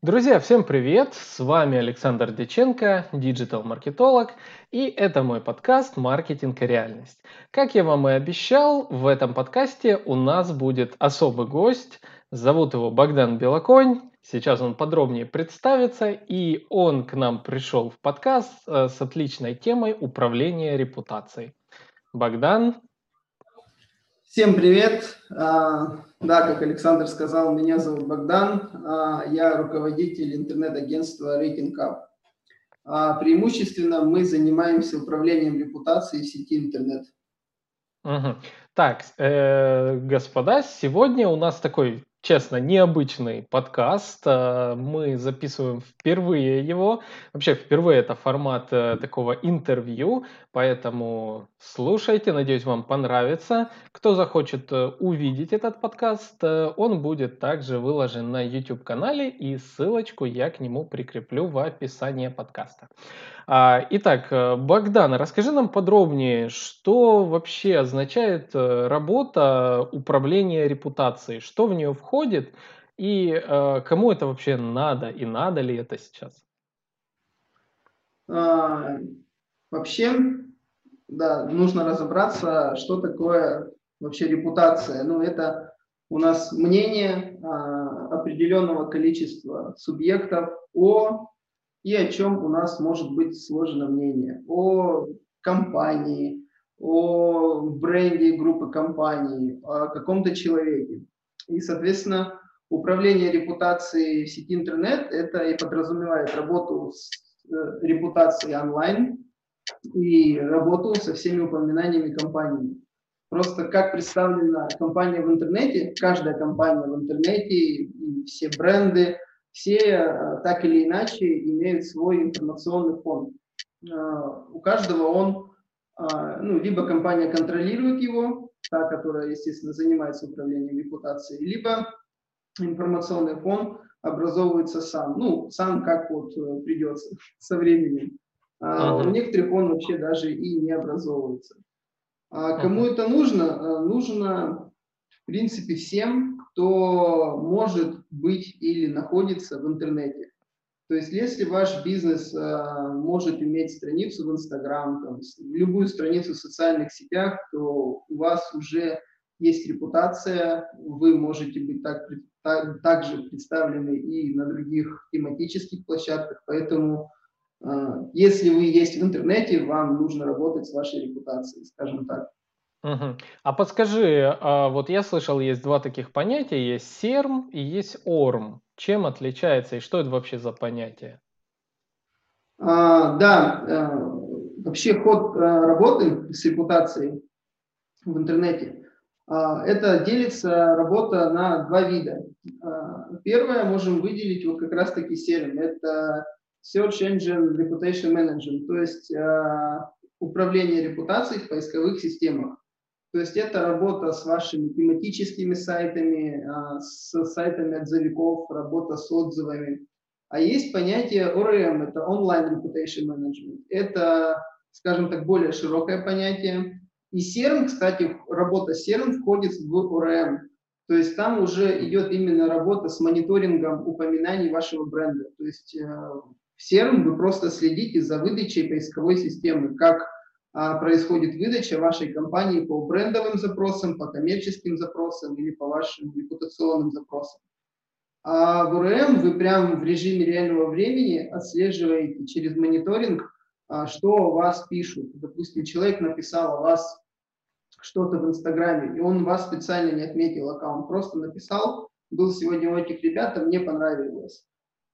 Друзья, всем привет! С вами Александр Деченко, диджитал-маркетолог, и это мой подкаст «Маркетинг и реальность». Как я вам и обещал, в этом подкасте у нас будет особый гость. Зовут его Богдан Белоконь. Сейчас он подробнее представится, и он к нам пришел в подкаст э, с отличной темой управления репутацией. Богдан, Всем привет! А, да, как Александр сказал, меня зовут Богдан, а, я руководитель интернет-агентства Rating Cup. А, преимущественно мы занимаемся управлением репутацией в сети интернет. Угу. Так, э, господа, сегодня у нас такой честно, необычный подкаст. Э, мы записываем впервые его. Вообще, впервые это формат э, такого интервью, поэтому слушайте, надеюсь, вам понравится. Кто захочет э, увидеть этот подкаст, он будет также выложен на YouTube-канале, и ссылочку я к нему прикреплю в описании подкаста. А, итак, Богдан, расскажи нам подробнее, что вообще означает работа управления репутацией, что в нее входит и э, кому это вообще надо и надо ли это сейчас? А, вообще, да, нужно разобраться, что такое вообще репутация. Ну, это у нас мнение а, определенного количества субъектов о и о чем у нас может быть сложено мнение. О компании, о бренде группы компаний, о каком-то человеке. И, соответственно, управление репутацией в сети интернет – это и подразумевает работу с э, репутацией онлайн и работу со всеми упоминаниями компании. Просто как представлена компания в интернете, каждая компания в интернете, все бренды – все э, так или иначе имеют свой информационный фонд. Э, у каждого он, ну, либо компания контролирует его, та, которая, естественно, занимается управлением репутацией, либо информационный фон образовывается сам. Ну, сам как вот придется со временем. А. У некоторых он вообще даже и не образовывается. А кому это нужно? Нужно, в принципе, всем, кто может быть или находится в интернете. То есть, если ваш бизнес э, может иметь страницу в Инстаграм, там, любую страницу в социальных сетях, то у вас уже есть репутация, вы можете быть так, так, также представлены и на других тематических площадках, поэтому э, если вы есть в интернете, вам нужно работать с вашей репутацией, скажем так. Мгм. А подскажи, а вот я слышал, есть два таких понятия, есть серм и есть орм. Чем отличается и что это вообще за понятие? А, да, э, вообще ход э, работы с репутацией в интернете, а, это делится работа на два вида. А, первое можем выделить вот как раз-таки серм, это Search Engine Reputation Management, то есть а, управление репутацией в поисковых системах. То есть это работа с вашими тематическими сайтами, а, с сайтами отзывиков, работа с отзывами. А есть понятие ORM, это Online Reputation Management. Это, скажем так, более широкое понятие. И CRM, кстати, работа CRM входит в ORM. То есть там уже идет именно работа с мониторингом упоминаний вашего бренда. То есть э, в CRM вы просто следите за выдачей поисковой системы, как происходит выдача вашей компании по брендовым запросам, по коммерческим запросам или по вашим репутационным запросам. А в УРМ вы прямо в режиме реального времени отслеживаете через мониторинг, а, что о вас пишут. Допустим, человек написал о вас что-то в Инстаграме, и он вас специально не отметил аккаунт, просто написал, был сегодня у этих ребят, а мне понравилось.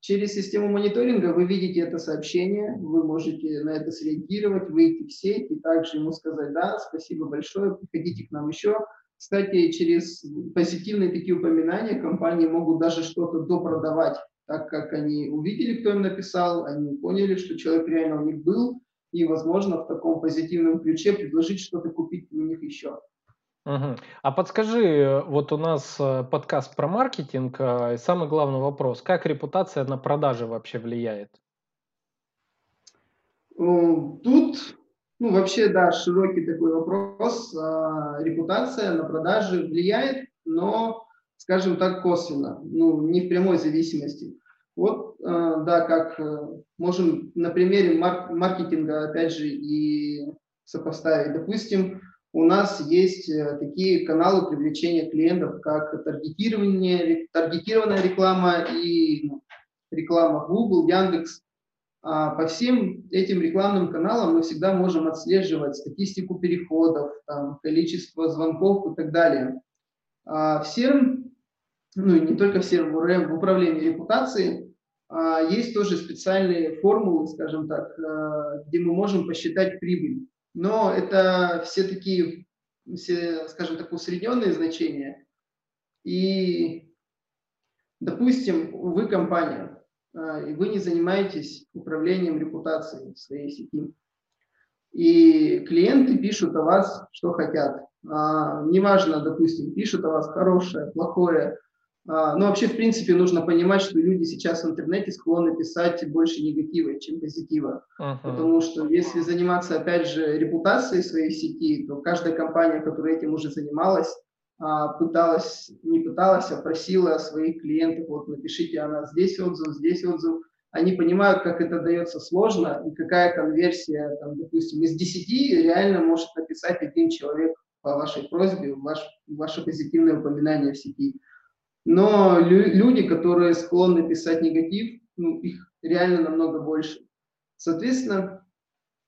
Через систему мониторинга вы видите это сообщение, вы можете на это среагировать, выйти в сеть и также ему сказать, да, спасибо большое, приходите к нам еще. Кстати, через позитивные такие упоминания компании могут даже что-то допродавать, так как они увидели, кто им написал, они поняли, что человек реально у них был, и, возможно, в таком позитивном ключе предложить что-то купить у них еще. Мгм. А подскажи, вот у нас э, подкаст про маркетинг, э, и самый главный вопрос, как репутация на продажи вообще влияет? Тут, ну, вообще, да, широкий такой вопрос. А, репутация на продажи влияет, но, скажем так, косвенно, ну, не в прямой зависимости. Вот, да, как можем на примере маркетинга, опять же, и сопоставить. Допустим, у нас есть такие каналы привлечения клиентов, как таргетирование, таргетированная реклама и ну, реклама Google, Яндекс. А по всем этим рекламным каналам мы всегда можем отслеживать статистику переходов, там, количество звонков и так далее. А в сером, ну и не только в сером, в управлении репутацией а, есть тоже специальные формулы, скажем так, а, где мы можем посчитать прибыль. Но это все такие, все, скажем так, усредненные значения. И, допустим, вы компания, а, и вы не занимаетесь управлением репутацией своей сети. И клиенты пишут о вас, что хотят. А, неважно, допустим, пишут о вас хорошее, плохое. А, но вообще, в принципе, нужно понимать, что люди сейчас в интернете склонны писать больше негатива, чем позитива. Uh-huh. Потому что если заниматься, опять же, репутацией своей сети, то каждая компания, которая этим уже занималась, а, пыталась, не пыталась, а просила своих клиентов, вот напишите о нас здесь отзыв, здесь отзыв. Они понимают, как это дается сложно и какая конверсия, там, допустим, из 10 реально может написать один человек по вашей просьбе, ваш, ваше позитивное упоминание в сети. Но лю- люди, которые склонны писать негатив, ну, их реально намного больше. Соответственно,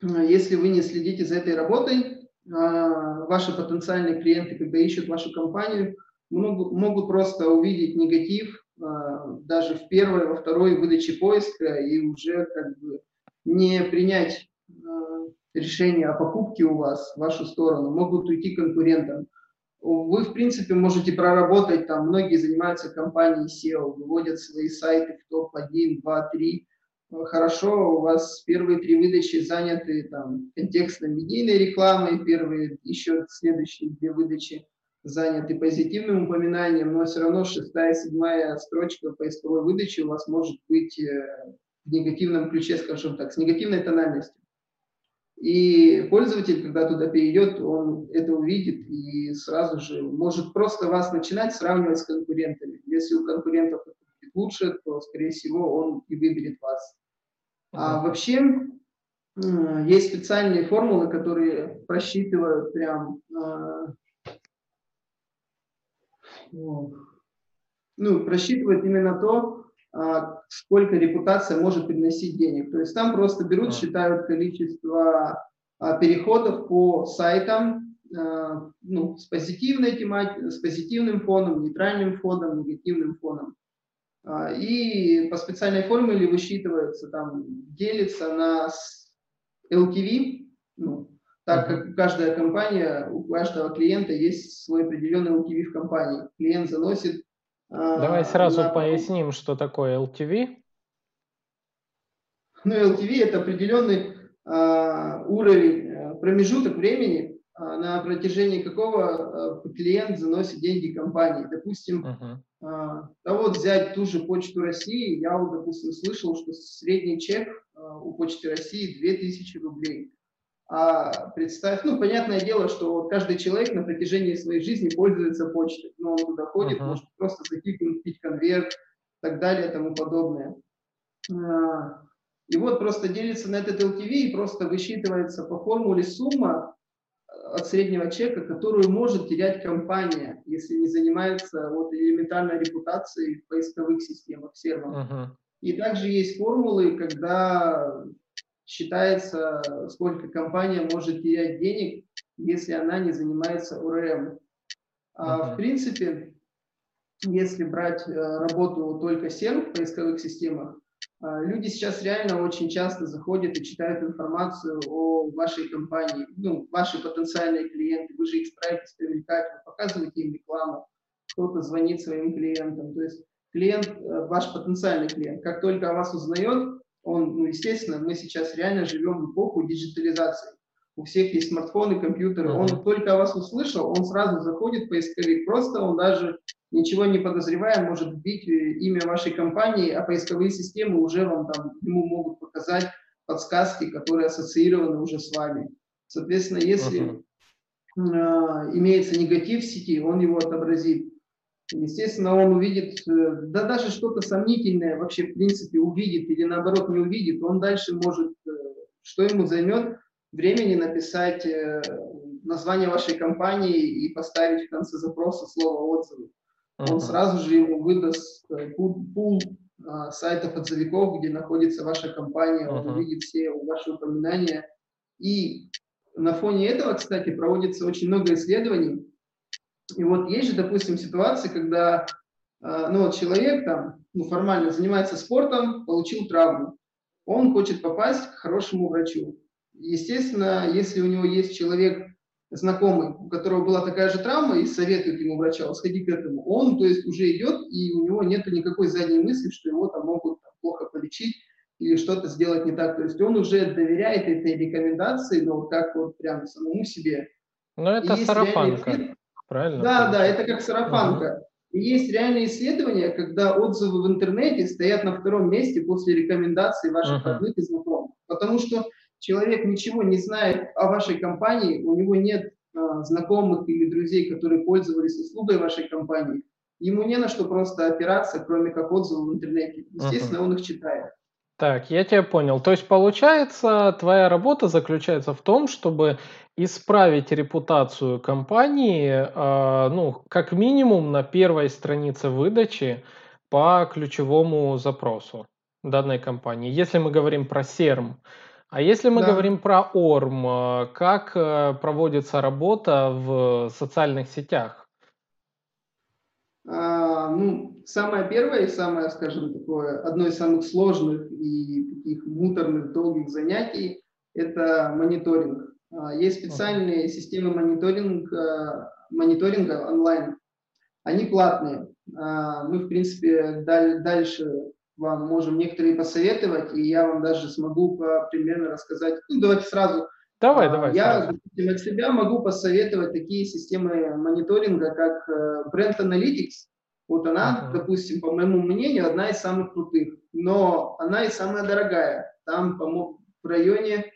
если вы не следите за этой работой, а, ваши потенциальные клиенты, когда ищут вашу компанию, могут, просто увидеть негатив а, даже в первой, во второй выдаче поиска и уже как бы не принять а, решение о покупке у вас в вашу сторону, могут уйти конкурентам. Вы, в принципе, можете проработать, там многие занимаются компанией SEO, выводят свои сайты в топ-1, 2, 3, хорошо, у вас первые три выдачи заняты там контекстно-медийной рекламой, первые еще следующие две выдачи заняты позитивным упоминанием, но все равно шестая, седьмая строчка поисковой выдачи у вас может быть э, в негативном ключе, скажем так, с негативной тональностью. И пользователь, когда туда перейдет, он это увидит и сразу же может просто вас начинать сравнивать с конкурентами. Если у конкурентов лучше, то, скорее всего, он и выберет вас. А вообще есть специальные формулы, которые просчитывают прям а, ну, просчитывают именно то, сколько репутация может приносить денег. То есть там просто берут, считают количество а, переходов по сайтам, ну, с позитивной тематикой, с позитивным фоном, нейтральным фоном, негативным фоном. А, и по специальной формуле высчитывается, там, делится на LTV, ну, так как каждая компания, у каждого клиента есть свой определенный LTV в компании. Клиент заносит... А, Давай сразу на... поясним, что такое LTV. Ну, LTV – это определенный а, уровень, э, промежуток времени, а, на протяжении какого а, клиент заносит деньги компании. Допустим, uh-huh. да вот взять ту же Почту России, я вот, допустим, слышал, что средний чек у Почты России 2000 рублей. А представь, ну, понятное дело, что каждый человек на протяжении своей жизни пользуется почтой. Но он туда ходит, uh-huh. может просто зайти, купить конверт и так далее и тому подобное. И вот просто делится на этот LTV и просто высчитывается по формуле сумма от среднего чека, которую может терять компания, если не занимается вот элементарной репутацией в поисковых системах, серверах. Uh-huh. И также есть формулы, когда считается, сколько компания может терять денег, если она не занимается ОРМ. А, в принципе, если брать э, работу только серв в поисковых системах, а, люди сейчас реально очень часто заходят и читают информацию о вашей компании, ну, ваши потенциальные клиенты, вы же их стараетесь привлекать, вы показываете им рекламу, кто-то звонит своим клиентам, то есть клиент, э, ваш потенциальный клиент, как только о вас узнает, он, ну, естественно, мы сейчас реально живем в эпоху диджитализации. У всех есть смартфоны, компьютеры. Он только о вас услышал, он сразу заходит в поисковик. Просто он даже ничего не подозревая, может вбить э, имя вашей компании, а поисковые системы уже вам там ему могут показать подсказки, которые ассоциированы уже с вами. Соответственно, если uh-huh. э, имеется негатив в сети, он его отобразит. Естественно, он увидит, э, да даже что-то сомнительное вообще в принципе увидит или наоборот не увидит, он дальше может, э, что ему займет времени написать э, название вашей компании и поставить в конце запроса слово отзывы. Uh-huh. Он сразу же ему выдаст пул, пул а, сайтов отзывиков, где находится ваша компания, uh-huh. он увидит все ваши упоминания. И на фоне этого, кстати, проводится очень много исследований, и вот есть же, допустим, ситуации, когда э, ну, вот человек там ну, формально занимается спортом, получил травму. Он хочет попасть к хорошему врачу. Естественно, если у него есть человек знакомый, у которого была такая же травма, и советует ему врача, сходи к этому, он, то есть, уже идет, и у него нет никакой задней мысли, что его там могут там, плохо полечить или что-то сделать не так. То есть он уже доверяет этой рекомендации, но вот как вот прям самому себе. Но это сарафанка правильно? Да, да, это как сарафанка. И есть реальные исследования, когда отзывы в интернете стоят на втором месте после рекомендаций ваших uh-huh. родных и знакомых. Потому что человек ничего не знает о вашей компании, у него нет а, знакомых или друзей, которые пользовались услугой вашей компании. Ему не на что просто опираться, кроме как отзывы в интернете. Естественно, uh-huh. он их читает. Так, я тебя понял. То есть, получается, твоя работа заключается в том, чтобы исправить репутацию компании, э, ну, как минимум на первой странице выдачи по ключевому запросу данной компании. Если мы говорим про серм, а если мы да. говорим про ОРМ, э, как э, проводится работа в социальных сетях? А, ну, самое первое и самое, скажем, такое, одно из самых сложных и таких муторных, долгих занятий – это мониторинг. А, есть специальные системы мониторинга, мониторинга онлайн. Они платные. А, мы, в принципе, дальше вам можем некоторые посоветовать, и я вам даже смогу примерно рассказать. Ну, давайте сразу Давай, а, давай. Я, допустим, от себя могу посоветовать такие системы мониторинга, как э, Brand Analytics. Вот она, uh-huh. допустим, по моему мнению, одна из самых крутых, но она и самая дорогая. Там, по в районе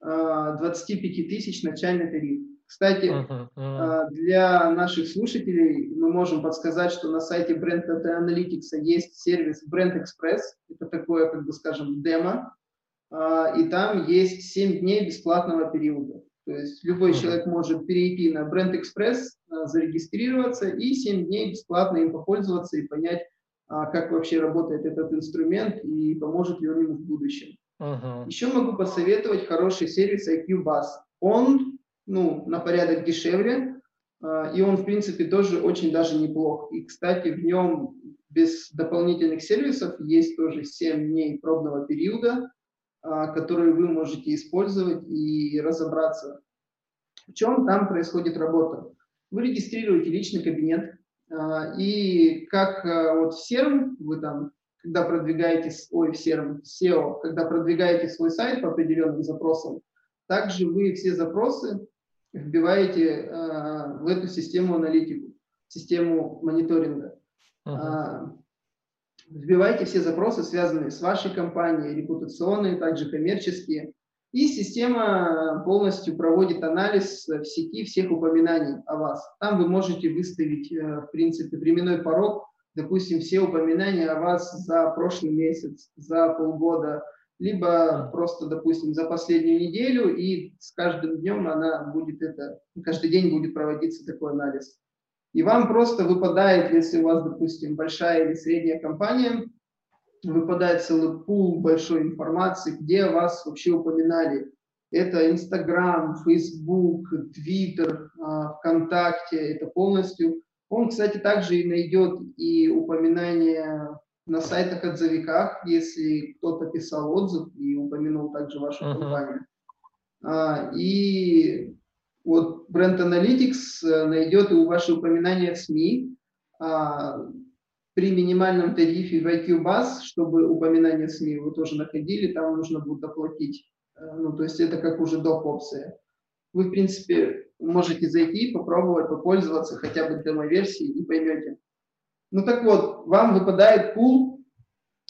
25 э, тысяч начальный тариф. Кстати, uh-huh. Uh-huh. для наших слушателей мы можем подсказать, что на сайте Brand Analytics есть сервис Brand Express. Это такое, как бы скажем, демо и там есть 7 дней бесплатного периода. То есть любой человек может перейти на Brand Express, а, зарегистрироваться и 7 дней бесплатно им попользоваться и понять, а, как вообще работает этот инструмент и поможет ли он ему в будущем. Uh-huh. Еще могу посоветовать хороший сервис IQ Bus. Он ну, на порядок дешевле, и он, в принципе, тоже очень даже неплох. И, кстати, в нем без дополнительных сервисов есть тоже 7 дней пробного периода, а, которые вы можете использовать и разобраться, в чем там происходит работа. Вы регистрируете личный кабинет, а, и как а, вот в серм вы там, когда продвигаете, ой, в серм, SEO, когда продвигаете свой сайт по определенным запросам, также вы все запросы вбиваете в эту систему аналитику, систему мониторинга. Uh-huh. Вбивайте все запросы, связанные с вашей компанией, репутационные, также коммерческие. И система полностью проводит анализ в сети всех упоминаний о вас. Там вы можете выставить, э, в принципе, временной порог, допустим, все упоминания о вас за прошлый месяц, за полгода, либо просто, допустим, за последнюю неделю, и с каждым днем она будет это, каждый день будет проводиться такой анализ. И вам просто выпадает, если у вас, допустим, большая или средняя компания, выпадает целый пул большой информации, где вас вообще упоминали. Это Инстаграм, Фейсбук, Твиттер, ВКонтакте, это полностью. Он, кстати, также и найдет и упоминания на сайтах отзывиках, если кто-то писал отзыв и упомянул также вашу uh-huh. компанию. А, и вот Brand Analytics э, найдет и ваши упоминания в СМИ а, при минимальном тарифе в IQ Bus, чтобы упоминания в СМИ вы тоже находили, там нужно будет доплатить. Э, ну, то есть это как уже доп. опция. Вы, в принципе, можете зайти, попробовать, попользоваться хотя бы демо-версией и поймете. Ну так вот, вам выпадает пул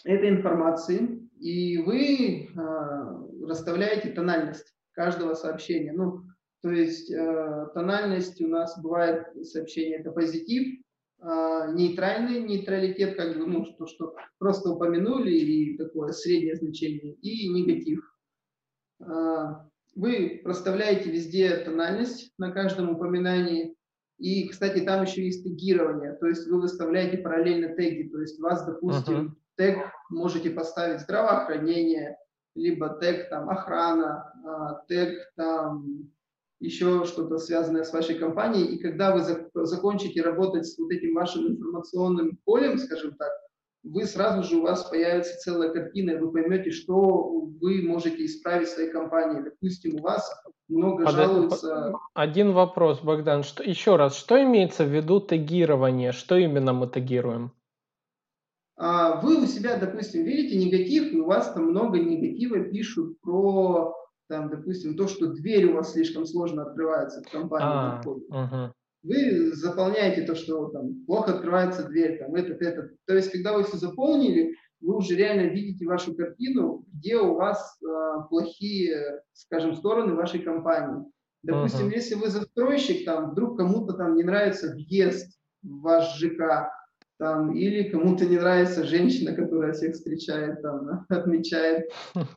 этой информации, и вы э, расставляете тональность каждого сообщения. Ну, то есть э, тональность у нас бывает сообщение это позитив, а, нейтральный нейтралитет, как бы, ну, что, что просто упомянули, и такое среднее значение, и негатив. А, вы проставляете везде тональность на каждом упоминании, и, кстати, там еще есть тегирование, то есть вы выставляете параллельно теги, то есть вас, допустим, uh-huh. тег можете поставить здравоохранение, либо тег там охрана, а, тег там еще что-то связанное с вашей компанией, и когда вы закончите работать с вот этим вашим информационным полем, скажем так, вы сразу же у вас появится целая картина, и вы поймете, что вы можете исправить в своей компании. Допустим, у вас много Под, жалуются... Один вопрос, Богдан. Что, еще раз, что имеется в виду тегирование? Что именно мы тегируем? А, вы у себя, допустим, видите негатив, и у вас там много негатива пишут про, там, допустим, то, что дверь у вас слишком сложно открывается в компании. А, угу. Вы заполняете то, что там плохо открывается дверь, там этот, этот. То есть, когда вы все заполнили, вы уже реально видите вашу картину, где у вас э, плохие, скажем, стороны вашей компании. Допустим, uh-huh. если вы застройщик, там вдруг кому-то там не нравится въезд в ваш ЖК, там, или кому-то не нравится женщина, которая всех встречает, там, отмечает.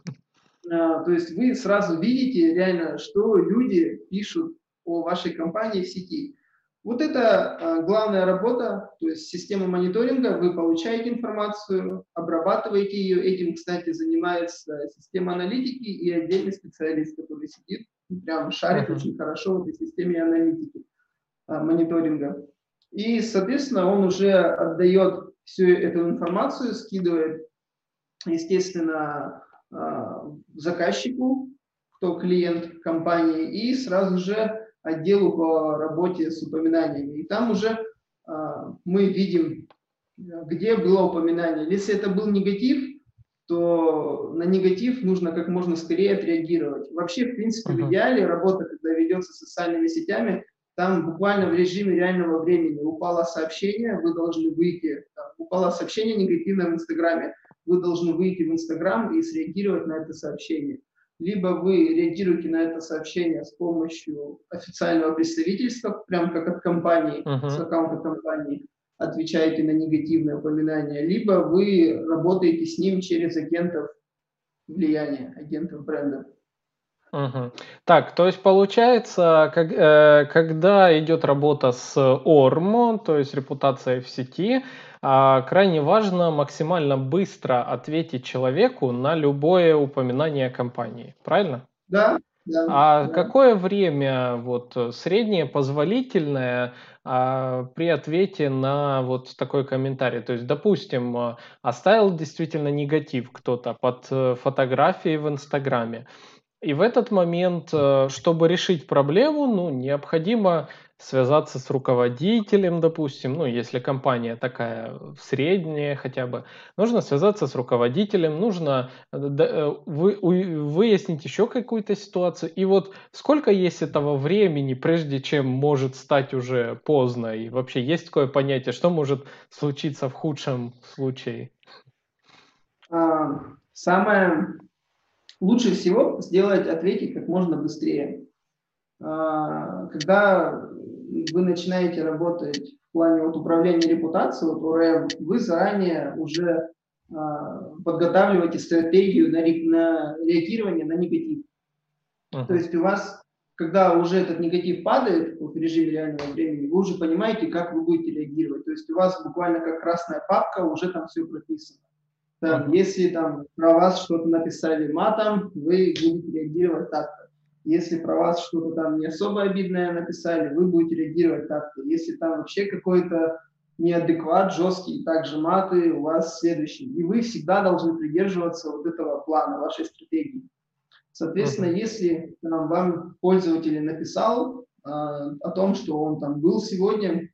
А, то есть вы сразу видите реально, что люди пишут о вашей компании в сети. Вот это а, главная работа, то есть система мониторинга, вы получаете информацию, обрабатываете ее, этим, кстати, занимается система аналитики и отдельный специалист, который сидит, прям шарит uh-huh. очень хорошо в этой системе аналитики, а, мониторинга. И, соответственно, он уже отдает всю эту информацию, скидывает, естественно, заказчику, кто клиент компании, и сразу же отделу по работе с упоминаниями. И там уже а, мы видим, где было упоминание. Если это был негатив, то на негатив нужно как можно скорее отреагировать. Вообще, в принципе, uh-huh. в идеале работа, когда ведется социальными сетями, там буквально в режиме реального времени упало сообщение, вы должны выйти, там, упало сообщение негативное в Инстаграме, вы должны выйти в Инстаграм и среагировать на это сообщение. Либо вы реагируете на это сообщение с помощью официального представительства, прям как от компании, uh-huh. с аккаунта компании, отвечаете на негативное упоминание, либо вы работаете с ним через агентов влияния, агентов бренда. Мгм. Так, то есть получается, как, э, когда идет работа с ОРМ, то есть репутацией в сети, крайне важно максимально быстро ответить человеку на любое упоминание компании, правильно? Да, да, А да. какое время вот среднее позволительное а, при ответе на вот такой комментарий? То есть, допустим, а, оставил действительно негатив кто-то под э, фотографией в Инстаграме. И в этот момент, э, чтобы решить проблему, ну, необходимо связаться с руководителем, допустим, ну, если компания такая средняя хотя бы, нужно связаться с руководителем, нужно э, э, вы, выяснить еще какую-то ситуацию. И вот сколько есть этого времени, прежде чем может стать уже поздно? И вообще есть такое понятие, что может случиться в худшем случае? А, самое лучше всего сделать, ответить как можно быстрее. А, когда вы начинаете работать в плане вот управления репутацией, вот ОРМ, вы заранее уже а, подготавливаете стратегию на, на реагирование на негатив. Uh-huh. То есть у вас, когда уже этот негатив падает в режиме реального времени, вы уже понимаете, как вы будете реагировать. То есть у вас буквально как красная папка, уже там все прописано. Там, если там про вас что-то написали матом, вы будете реагировать так-то. Если про вас что-то там не особо обидное написали, вы будете реагировать так-то. Если там вообще какой-то неадекват, жесткий, также маты у вас следующий. И вы всегда должны придерживаться вот этого плана, вашей стратегии. Соответственно, uh-huh. если там, вам пользователь написал э, о том, что он там был сегодня,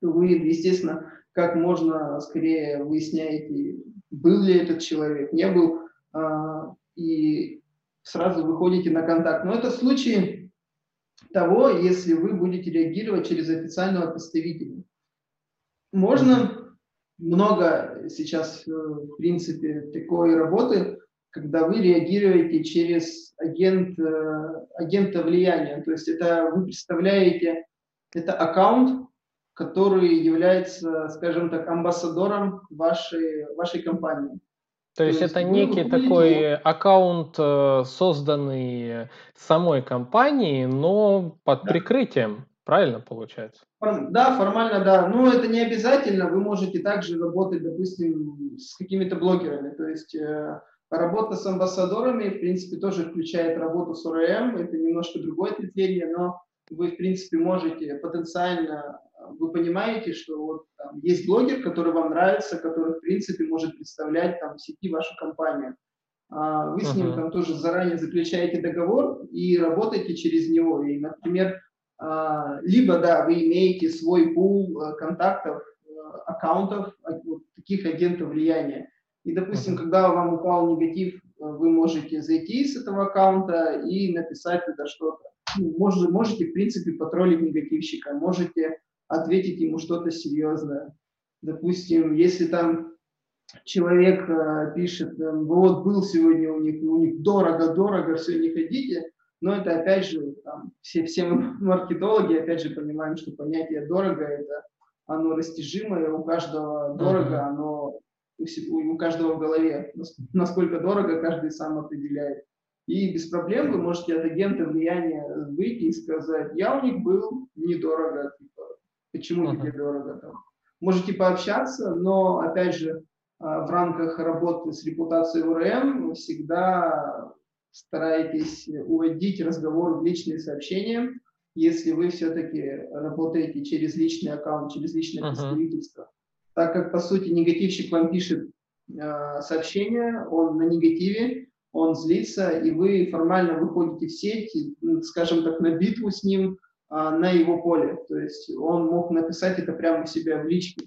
то вы, естественно, как можно скорее выясняете, был ли этот человек, не был, а, и сразу выходите на контакт. Но это случай того, если вы будете реагировать через официального представителя. Можно много сейчас, э, в принципе, такой работы, когда вы реагируете через агент, э, агента влияния. То есть это вы представляете, это аккаунт, который является, скажем так, амбассадором вашей, вашей компании. То есть, То есть это некий такой аккаунт, э, созданный самой компанией, но под да. прикрытием, правильно получается? Да, формально да. Но это не обязательно. Вы можете также работать, допустим, с какими-то блогерами. То есть э, работа с амбассадорами, в принципе, тоже включает работу с ОРМ. Это немножко другое ответвление, но вы, в принципе, можете потенциально вы понимаете, что вот там, есть блогер, который вам нравится, который, в принципе, может представлять там, в сети вашу компанию. А вы с ним там тоже заранее заключаете договор и работаете через него. И, например, а, либо, да, вы имеете свой пул э, контактов, э, аккаунтов, таких агентов влияния. И, допустим, когда вам упал негатив, э, вы можете зайти с этого аккаунта и написать туда что-то. Ну, можете, можете, в принципе, потроллить негативщика, можете ответить ему что-то серьезное. Допустим, если там человек э, пишет, э, вот был сегодня у них, у них дорого, дорого, все, не ходите, но это опять же, там, все, все мы маркетологи опять же понимаем, что понятие дорого это оно растяжимое, у каждого дорого, оно у, у каждого в голове. Насколько дорого, каждый сам определяет. И без проблем вы можете от агента влияния выйти и сказать, я у них был недорого, типа, почему uh-huh. тебе дорого там. Можете пообщаться, но, опять же, а, в рамках работы с репутацией УРМ всегда старайтесь уводить разговор в личные сообщения, если вы все-таки работаете через личный аккаунт, через личное uh-huh. представительство. Так как, по сути, негативщик вам пишет э, сообщение, он на негативе, он злится, и вы формально выходите в сеть, скажем так, на битву с ним, а, на его поле. То есть он мог написать это прямо у себя в личке.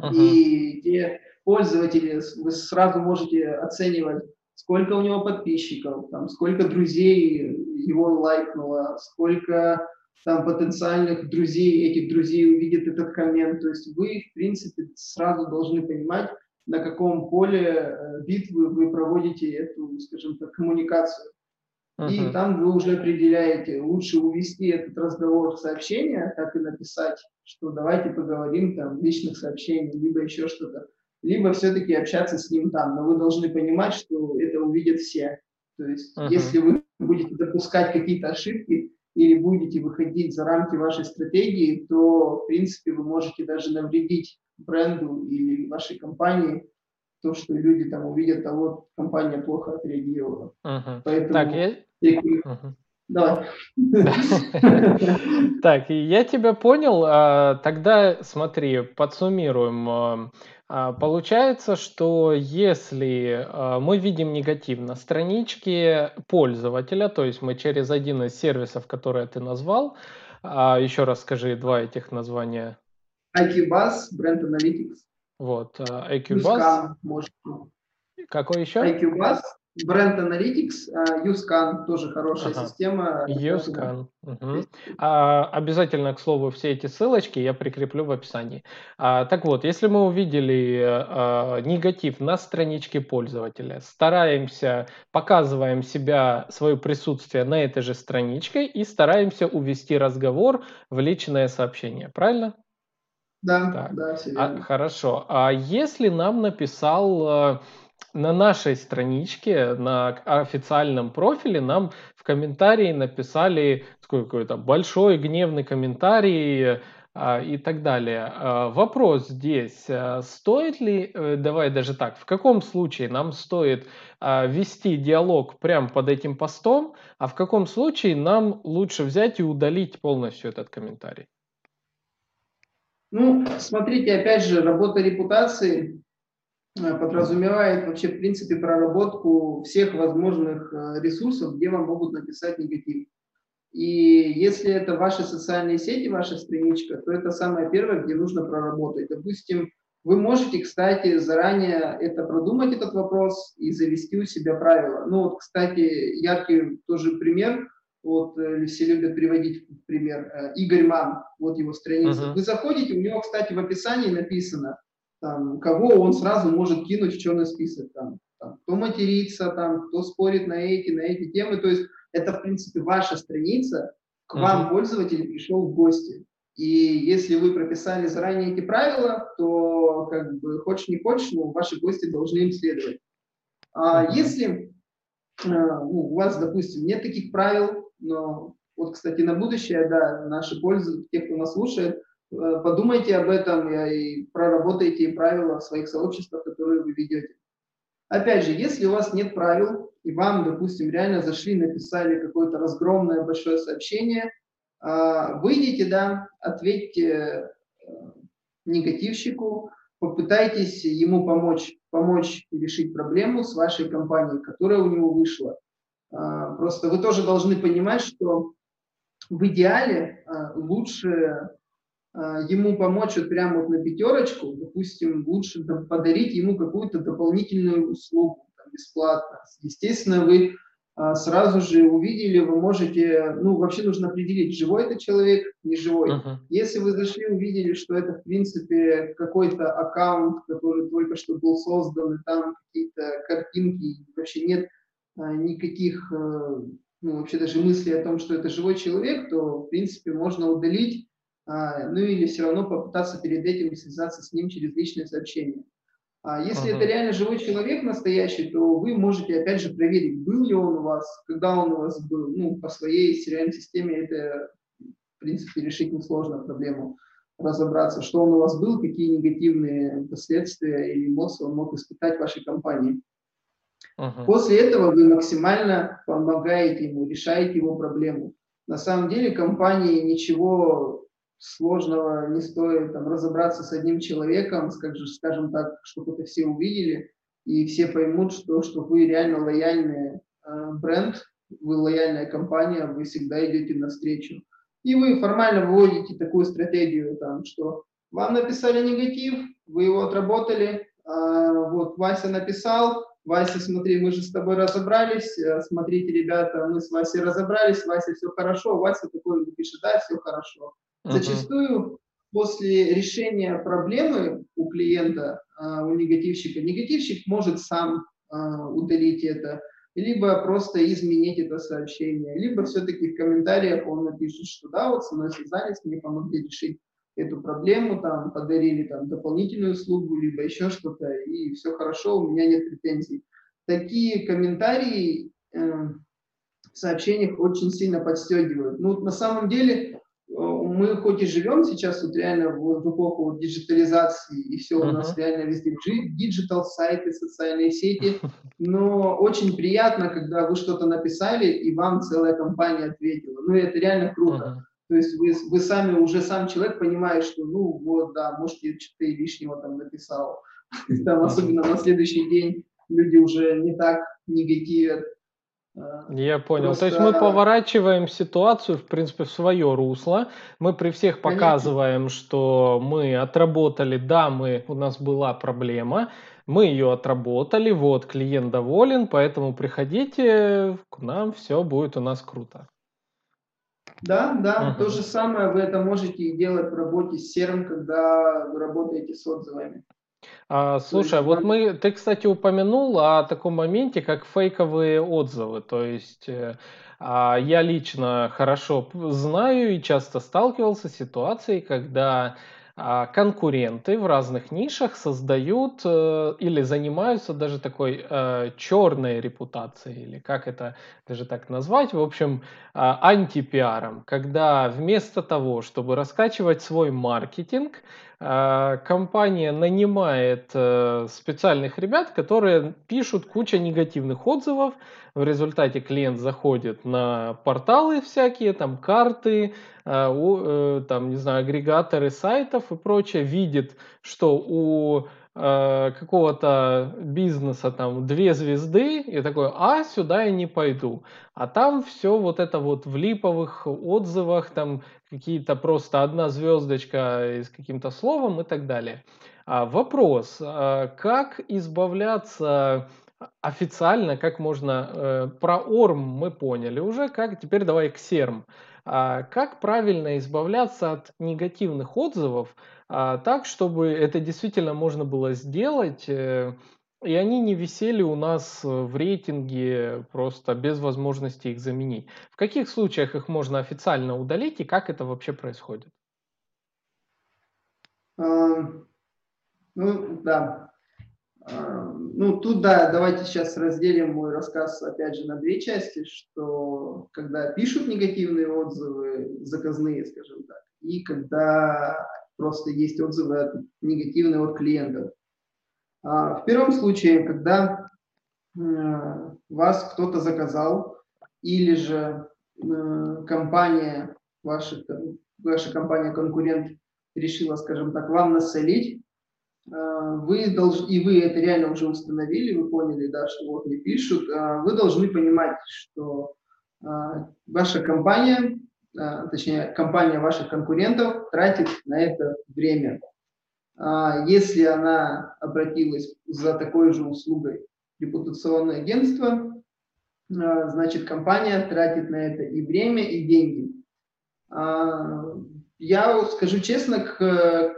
Uh-huh. И те пользователи, вы сразу можете оценивать, сколько у него подписчиков, там, сколько друзей его лайкнуло, сколько там потенциальных друзей, этих друзей увидит этот коммент. То есть вы, в принципе, сразу должны понимать, на каком поле э, битвы вы проводите эту, скажем так, коммуникацию. Uh-huh. И там вы уже определяете, лучше увести этот разговор в сообщение, так и написать, что давайте поговорим там в личных сообщениях, либо еще что-то. Либо все-таки общаться с ним там. Но вы должны понимать, что это увидят все. То есть, uh-huh. если вы будете допускать какие-то ошибки или будете выходить за рамки вашей стратегии, то, в принципе, вы можете даже навредить бренду или вашей компании то, что люди там увидят, а вот компания плохо отреагировала. Uh-huh. Поэтому так, я... Uh-huh. Давай. Так, я тебя понял. А, тогда смотри, подсуммируем. А, а, получается, что если мы видим негатив на страничке пользователя, то есть мы через один из сервисов, которые ты назвал, еще раз скажи два этих названия. IQBuzz, Brand Analytics. Вот, IQBuzz. Может. Какой еще? IQBuzz, Brand Analytics, Uscan тоже хорошая ага. система. Uscan. Угу. А, обязательно, к слову, все эти ссылочки я прикреплю в описании. А, так вот, если мы увидели а, негатив на страничке пользователя, стараемся, показываем себя, свое присутствие на этой же страничке и стараемся увести разговор в личное сообщение. Правильно? Да, так. да, все А, хорошо. А если нам написал э, на нашей страничке, на официальном профиле, нам в комментарии написали какой-то большой гневный комментарий а, и так далее. А, вопрос здесь, а, стоит ли, э, давай даже так, в каком случае нам стоит вести диалог прямо под этим постом, а в каком случае нам лучше взять и удалить полностью этот комментарий? Ну, смотрите, опять же, работа репутации э, подразумевает вообще, в принципе, проработку всех возможных э, ресурсов, где вам могут написать негатив. И если это ваши социальные сети, ваша страничка, то это самое первое, где нужно проработать. Допустим, вы можете, кстати, заранее это продумать, этот вопрос, и завести у себя правила. Ну вот, кстати, яркий тоже пример – вот э, все любят приводить пример, э, Игорь Ман, вот его страница. Uh-huh. Вы заходите, у него, кстати, в описании написано, там, кого он сразу может кинуть в черный список, там, там, кто матерится, там, кто спорит на эти, на эти темы, то есть это, в принципе, ваша страница, к uh-huh. вам пользователь пришел в гости. И если вы прописали заранее эти правила, то как бы хочешь не хочешь, но ваши гости должны им следовать. А если э, ну, у вас, допустим, нет таких правил, но вот, кстати, на будущее, да, наши пользователи, те, кто нас слушает, э, подумайте об этом и проработайте правила в своих сообществах, которые вы ведете. Опять же, если у вас нет правил, и вам, допустим, реально зашли, написали какое-то разгромное большое сообщение – а, выйдите, да, ответьте э, негативщику, попытайтесь ему помочь, помочь решить проблему с вашей компанией, которая у него вышла. А, просто вы тоже должны понимать, что в идеале а, лучше ему помочь вот прямо вот на пятерочку, допустим, лучше подарить ему какую-то дополнительную услугу там, бесплатно. Естественно, вы а, сразу же увидели, вы можете, ну, вообще нужно определить, живой это человек, не живой. Uh-huh. Если вы зашли, увидели, что это, в принципе, какой-то аккаунт, который только что был создан, и там какие-то картинки, вообще нет а, никаких, а, ну, вообще даже мыслей о том, что это живой человек, то, в принципе, можно удалить, а, ну, или все равно попытаться перед этим связаться с ним через личное сообщение. А если uh-huh. это реально живой человек настоящий, то вы можете опять же проверить, был ли он у вас, когда он у вас был. Ну, по своей CRM-системе это, в принципе, решить несложно проблему разобраться, что он у вас был, какие негативные последствия или эмоции он мог испытать в вашей компании. Uh-huh. После этого вы максимально помогаете ему, решаете его проблему. На самом деле компании ничего сложного не стоит там, разобраться с одним человеком, скажем, скажем так, чтобы это все увидели, и все поймут, что, что вы реально лояльный э, бренд, вы лояльная компания, вы всегда идете навстречу. И вы формально выводите такую стратегию, там, что вам написали негатив, вы его отработали, э, вот Вася написал, Вася, смотри, мы же с тобой разобрались, э, смотрите, ребята, мы с Васей разобрались, Вася, все хорошо, Вася такой напишет, да, все хорошо. Зачастую после решения проблемы у клиента, а, у негативщика, негативщик может сам а, удалить это, либо просто изменить это сообщение, либо все-таки в комментариях он напишет, что да, вот со мной связались, мне помогли решить эту проблему, там, подарили там дополнительную услугу, либо еще что-то, и все хорошо, у меня нет претензий. Такие комментарии э, в сообщениях очень сильно подстегивают. Ну, на самом деле, мы хоть и живем сейчас вот реально в, в эпоху вот диджитализации, и все угу. у нас реально везде digital, сайты, социальные сети, но очень приятно, когда вы что-то написали, и вам целая компания ответила. Ну, это реально круто. Uh-huh. То есть вы, вы сами, уже сам человек понимает, что, ну, вот, да, может, я что-то лишнего там написал. Там, особенно на следующий день люди уже не так негативят, я понял. Просто... То есть мы поворачиваем ситуацию, в принципе, в свое русло. Мы при всех показываем, Конечно. что мы отработали, да, мы, у нас была проблема, мы ее отработали, вот, клиент доволен, поэтому приходите к нам, все будет у нас круто. Да, да, uh-huh. то же самое вы это можете делать в работе с серым, когда вы работаете с отзывами. А, слушай, вот мы, ты, кстати, упомянул о таком моменте, как фейковые отзывы. То есть э, а, я лично хорошо знаю и часто сталкивался с ситуацией, когда а, конкуренты в разных нишах создают э, или занимаются даже такой э, черной репутацией, или как это даже так назвать, в общем, э, антипиаром, когда вместо того, чтобы раскачивать свой маркетинг, компания нанимает э, специальных ребят, которые пишут кучу негативных отзывов, в результате клиент заходит на порталы всякие, там карты, Э, э, там, не знаю, агрегаторы сайтов и прочее, видит, что у э, какого-то бизнеса там две звезды, и такой, а, сюда я не пойду. А там все вот это вот в липовых отзывах, там какие-то просто одна звездочка с каким-то словом и так далее. А вопрос, как избавляться официально, как можно, про ОРМ мы поняли уже, как теперь давай к СЕРМ. А как правильно избавляться от негативных отзывов а, так, чтобы это действительно можно было сделать, э, и они не висели у нас в рейтинге просто без возможности их заменить. В каких случаях их можно официально удалить и как это вообще происходит? Ну, да. Ну, тут, да, давайте сейчас разделим мой рассказ, опять же, на две части, что когда пишут негативные отзывы, заказные, скажем так, и когда просто есть отзывы от, негативные от клиентов. А, в первом случае, когда э, вас кто-то заказал, или же э, компания, ваша, ваша компания-конкурент решила, скажем так, вам насолить, э, вы должны, и вы это реально уже установили, вы поняли, да, что вот не пишут, вы должны понимать, что ваша компания точнее, компания ваших конкурентов тратит на это время. А, если она обратилась за такой же услугой репутационное агентство, а, значит, компания тратит на это и время, и деньги. Я скажу честно, к,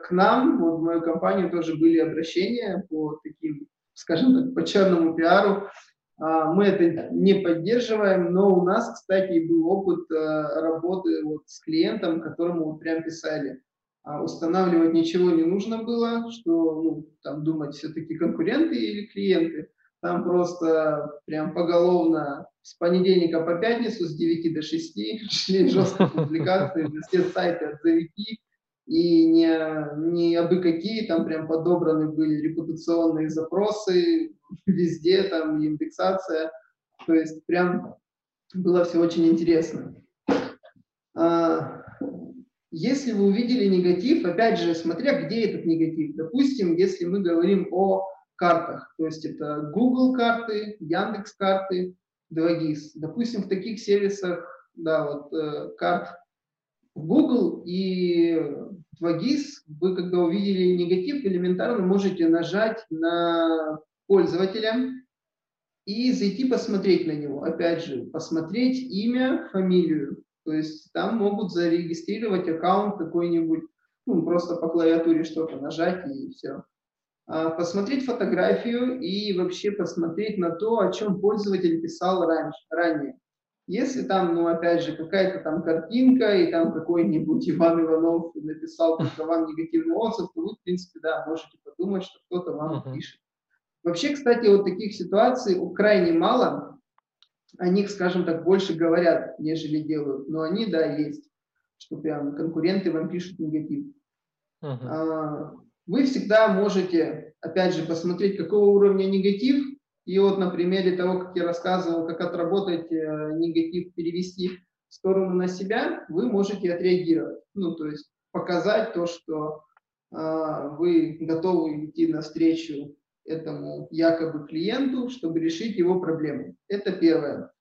к нам, вот в мою компанию тоже были обращения по таким, скажем так, по черному пиару, а, мы это не поддерживаем, но у нас, кстати, был опыт э, работы вот с клиентом, которому вот прям писали. А устанавливать ничего не нужно было, что ну, там думать все-таки конкуренты или клиенты. Там просто прям поголовно с понедельника по пятницу с 9 до 6 шли жесткие публикации на все сайты отзовики, и не, не абы какие, там прям подобраны были репутационные запросы, везде там индексация, то есть прям было все очень интересно. А, если вы увидели негатив, опять же, смотря где этот негатив, допустим, если мы говорим о картах, то есть это Google карты, Яндекс карты, 2GIS. Допустим, в таких сервисах, да, вот э, карт Google и в 2GIS, вы когда увидели негатив, элементарно можете нажать на пользователя и зайти посмотреть на него. Опять же, посмотреть имя, фамилию. То есть там могут зарегистрировать аккаунт какой-нибудь, ну, просто по клавиатуре что-то нажать и все. А, посмотреть фотографию и вообще посмотреть на то, о чем пользователь писал раньше, ранее. Если там, ну, опять же, какая-то там картинка, и там какой-нибудь Иван Иванов написал только вам негативный отзыв, то вы, в принципе, да, можете подумать, что кто-то вам uh-huh. пишет. Вообще, кстати, вот таких ситуаций крайне мало. О них, скажем так, больше говорят, нежели делают. Но они, да, есть. Что прям конкуренты вам пишут негатив. Uh-huh. Вы всегда можете, опять же, посмотреть, какого уровня негатив. И вот на примере того, как я рассказывал, как отработать э, негатив, перевести в сторону на себя, вы можете отреагировать. Ну, то есть показать то, что э, вы готовы идти навстречу этому якобы клиенту, чтобы решить его проблему. Это первое.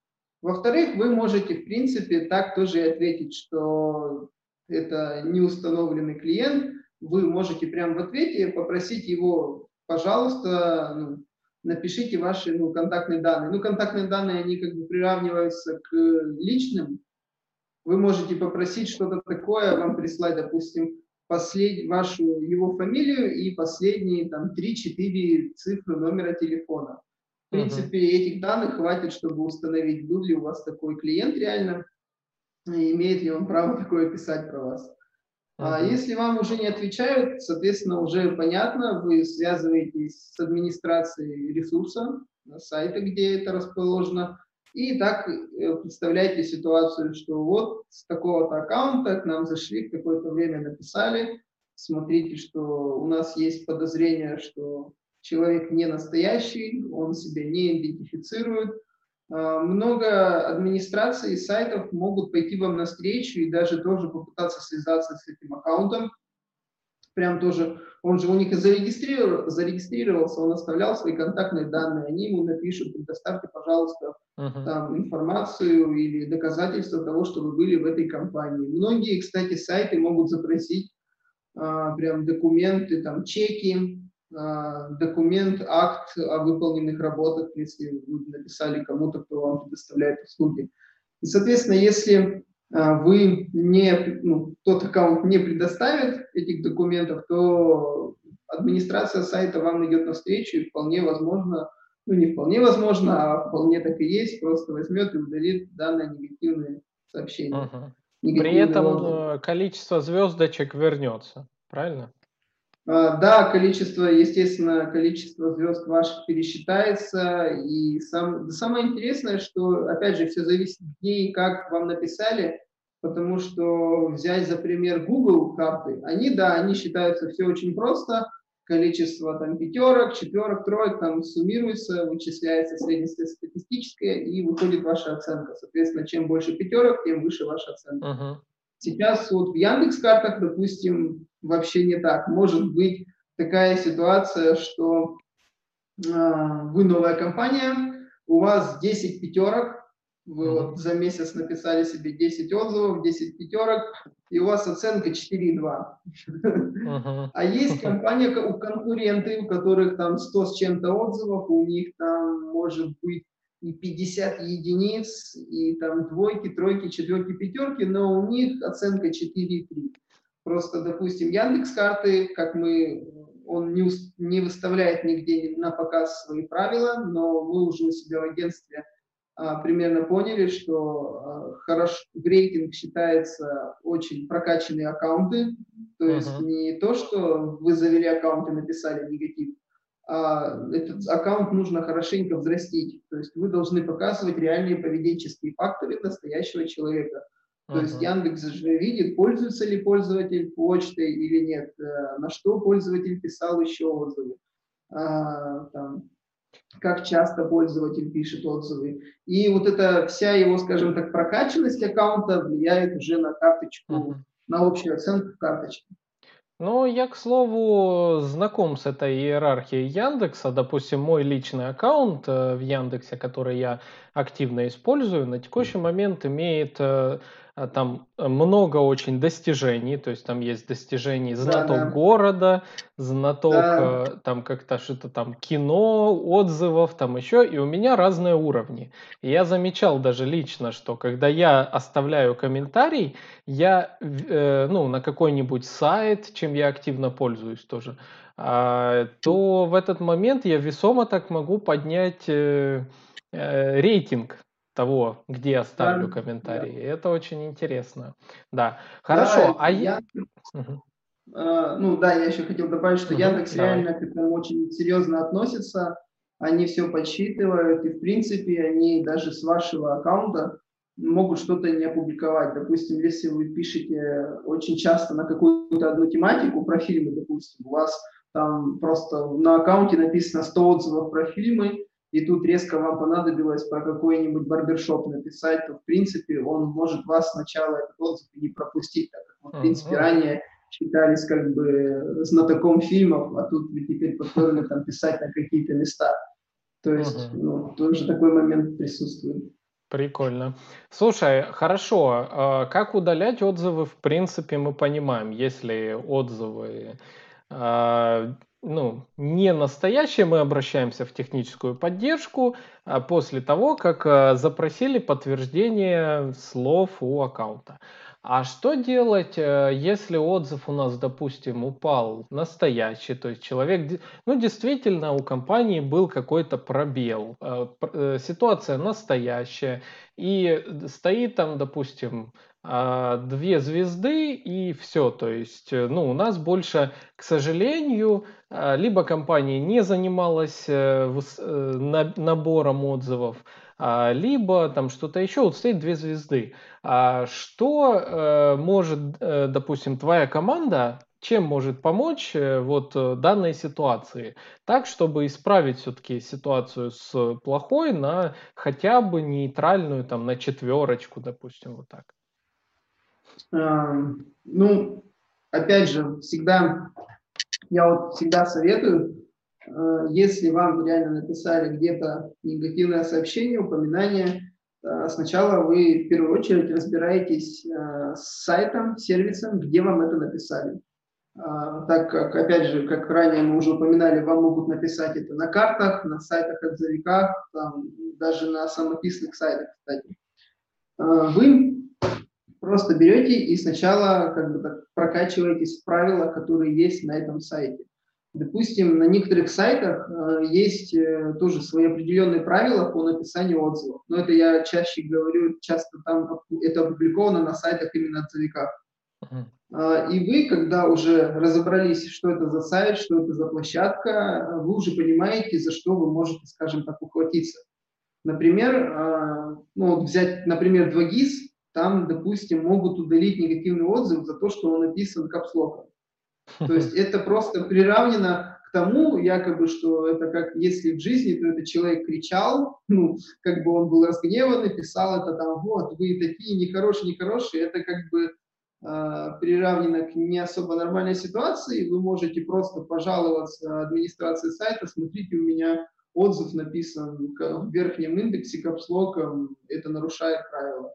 Во-вторых, вы можете, в принципе, так тоже и ответить, что это не установленный клиент. Вы можете прямо в ответе попросить его, пожалуйста, ну, напишите ваши ну, контактные данные. Ну, контактные данные, они как бы приравниваются к личным. Вы можете попросить что-то такое, вам прислать, допустим, послед... вашу его фамилию и последние там 3-4 цифры номера телефона. В принципе, uh-huh. этих данных хватит, чтобы установить, был ли у вас такой клиент реально, и имеет ли он право такое писать про вас. А если вам уже не отвечают, соответственно, уже понятно, вы связываетесь с администрацией ресурса, сайта, где это расположено, и так э, представляете ситуацию, что вот с такого-то аккаунта к нам зашли, какое-то время написали, смотрите, что у нас есть подозрение, что человек не настоящий, он себя не идентифицирует. А, много администраций и сайтов могут пойти вам навстречу и даже тоже попытаться связаться с этим аккаунтом, прям тоже, он же у них и зарегистрировал, зарегистрировался, он оставлял свои контактные данные, они ему напишут, предоставьте, пожалуйста, uh-huh. там, информацию или доказательства того, что вы были в этой компании. Многие, кстати, сайты могут запросить а, прям документы, там, чеки, документ, акт о выполненных работах, если вы написали кому-то, кто вам предоставляет услуги. И, соответственно, если а, вы не, ну, тот аккаунт не предоставит этих документов, то администрация сайта вам идет навстречу и вполне возможно, ну не вполне возможно, а вполне так и есть, просто возьмет и удалит данное негативное сообщение. Угу. При этом отзыв. Э, количество звездочек вернется, правильно? А, да, количество, естественно, количество звезд ваших пересчитается. И сам, самое интересное, что, опять же, все зависит где и как вам написали, потому что взять за пример Google карты, они, да, они считаются все очень просто, количество там пятерок, четверок, троек там суммируется, вычисляется среднестатистическое и выходит ваша оценка. Соответственно, чем больше пятерок, тем выше ваша оценка. Uh-huh. Сейчас вот в Яндекс картах, допустим, вообще не так. Может быть такая ситуация, что э, вы новая компания, у вас 10 пятерок, вы вот за месяц написали себе 10 отзывов, 10 пятерок, и у вас оценка 4,2. Uh-huh. А есть компания, у конкуренты, у которых там 100 с чем-то отзывов, у них там может быть и 50 единиц, и там двойки, тройки, четверки, пятерки, но у них оценка 4,3. Просто, допустим, Яндекс карты, как мы, он не, не выставляет нигде на показ свои правила, но мы уже у себя в агентстве а, примерно поняли, что а, хорошо, рейтинг считается очень прокачанные аккаунты, то uh-huh. есть не то, что вы завели аккаунт и написали негатив, а, этот аккаунт нужно хорошенько взрастить. То есть вы должны показывать реальные поведенческие факторы настоящего человека. То uh-huh. есть Яндекс же видит, пользуется ли пользователь почтой или нет, э, на что пользователь писал еще отзывы, а, там, как часто пользователь пишет отзывы. И вот эта вся его, скажем так, прокачанность аккаунта влияет уже на карточку, uh-huh. на общую оценку карточки. Ну, я, к слову, знаком с этой иерархией Яндекса. Допустим, мой личный аккаунт э, в Яндексе, который я активно использую, на текущий момент имеет э, а, там э, много очень достижений, то есть там есть достижений знаток да, да. города, знаток да. Э, там как-то что-то там кино, отзывов, там еще, и у меня разные уровни. И я замечал даже лично, что когда я оставляю комментарий, я э, ну на какой-нибудь сайт, чем я активно пользуюсь тоже, э, то в этот момент я весомо так могу поднять э, э, рейтинг того, где я ставлю да, комментарии. Да. Это очень интересно. Да, хорошо. Да, а я... Угу. ну да, я еще хотел добавить, что угу, Яндекс давай. реально к этому очень серьезно относится. Они все подсчитывают, и в принципе они даже с вашего аккаунта могут что-то не опубликовать. Допустим, если вы пишете очень часто на какую-то одну тематику про фильмы, допустим, у вас там просто на аккаунте написано 100 отзывов про фильмы, и тут резко вам понадобилось про какой-нибудь барбершоп написать, то, в принципе, он может вас сначала этот отзыв не пропустить, так как мы, в принципе, uh-huh. ранее считались как бы знатоком фильмов, а тут вы теперь подходили там писать на какие-то места. То есть, uh-huh. ну, тоже такой момент присутствует. Прикольно. Слушай, хорошо. А как удалять отзывы, в принципе, мы понимаем, если отзывы а, ну, не настоящее, мы обращаемся в техническую поддержку а после того, как а, запросили подтверждение слов у аккаунта. А что делать, э, если отзыв у нас, допустим, упал настоящий, то есть человек, ну, действительно, у компании был какой-то пробел, э, э, ситуация настоящая, и стоит там, допустим, две звезды и все. То есть, э, ну, у нас больше, к сожалению, а, либо компания не занималась э, э, набором отзывов, а, либо там что-то еще, вот стоит две звезды. Что может, допустим, твоя команда, чем может помочь вот данной ситуации, так, чтобы исправить все-таки ситуацию с плохой на хотя бы нейтральную, там, на четверочку, допустим, вот так? Эм, ну, опять же, всегда, я вот всегда советую, э, если вам реально написали где-то негативное сообщение, упоминание, э, сначала вы в первую очередь разбираетесь э, с сайтом, сервисом, где вам это написали. Так как, опять же, как ранее мы уже упоминали, вам могут написать это на картах, на сайтах отзывиках, там, даже на самописных сайтах, кстати. Вы просто берете и сначала как бы так прокачиваетесь в правила, которые есть на этом сайте. Допустим, на некоторых сайтах э, есть э, тоже свои определенные правила по написанию отзывов. Но это я чаще говорю, часто там это опубликовано на сайтах именно отзывиках. Uh-huh. И вы, когда уже разобрались, что это за сайт, что это за площадка, вы уже понимаете, за что вы можете, скажем так, ухватиться. Например, ну, взять, например, 2GIS, там, допустим, могут удалить негативный отзыв за то, что он написан капслоком. То есть это просто приравнено к тому, якобы, что это как если в жизни, то этот человек кричал, ну, как бы он был разгневан и писал это там, вот, вы такие нехорошие, нехорошие, это как бы э, приравнено к не особо нормальной ситуации, вы можете просто пожаловаться администрации сайта, смотрите, у меня отзыв написан в верхнем индексе капслоком, это нарушает правила.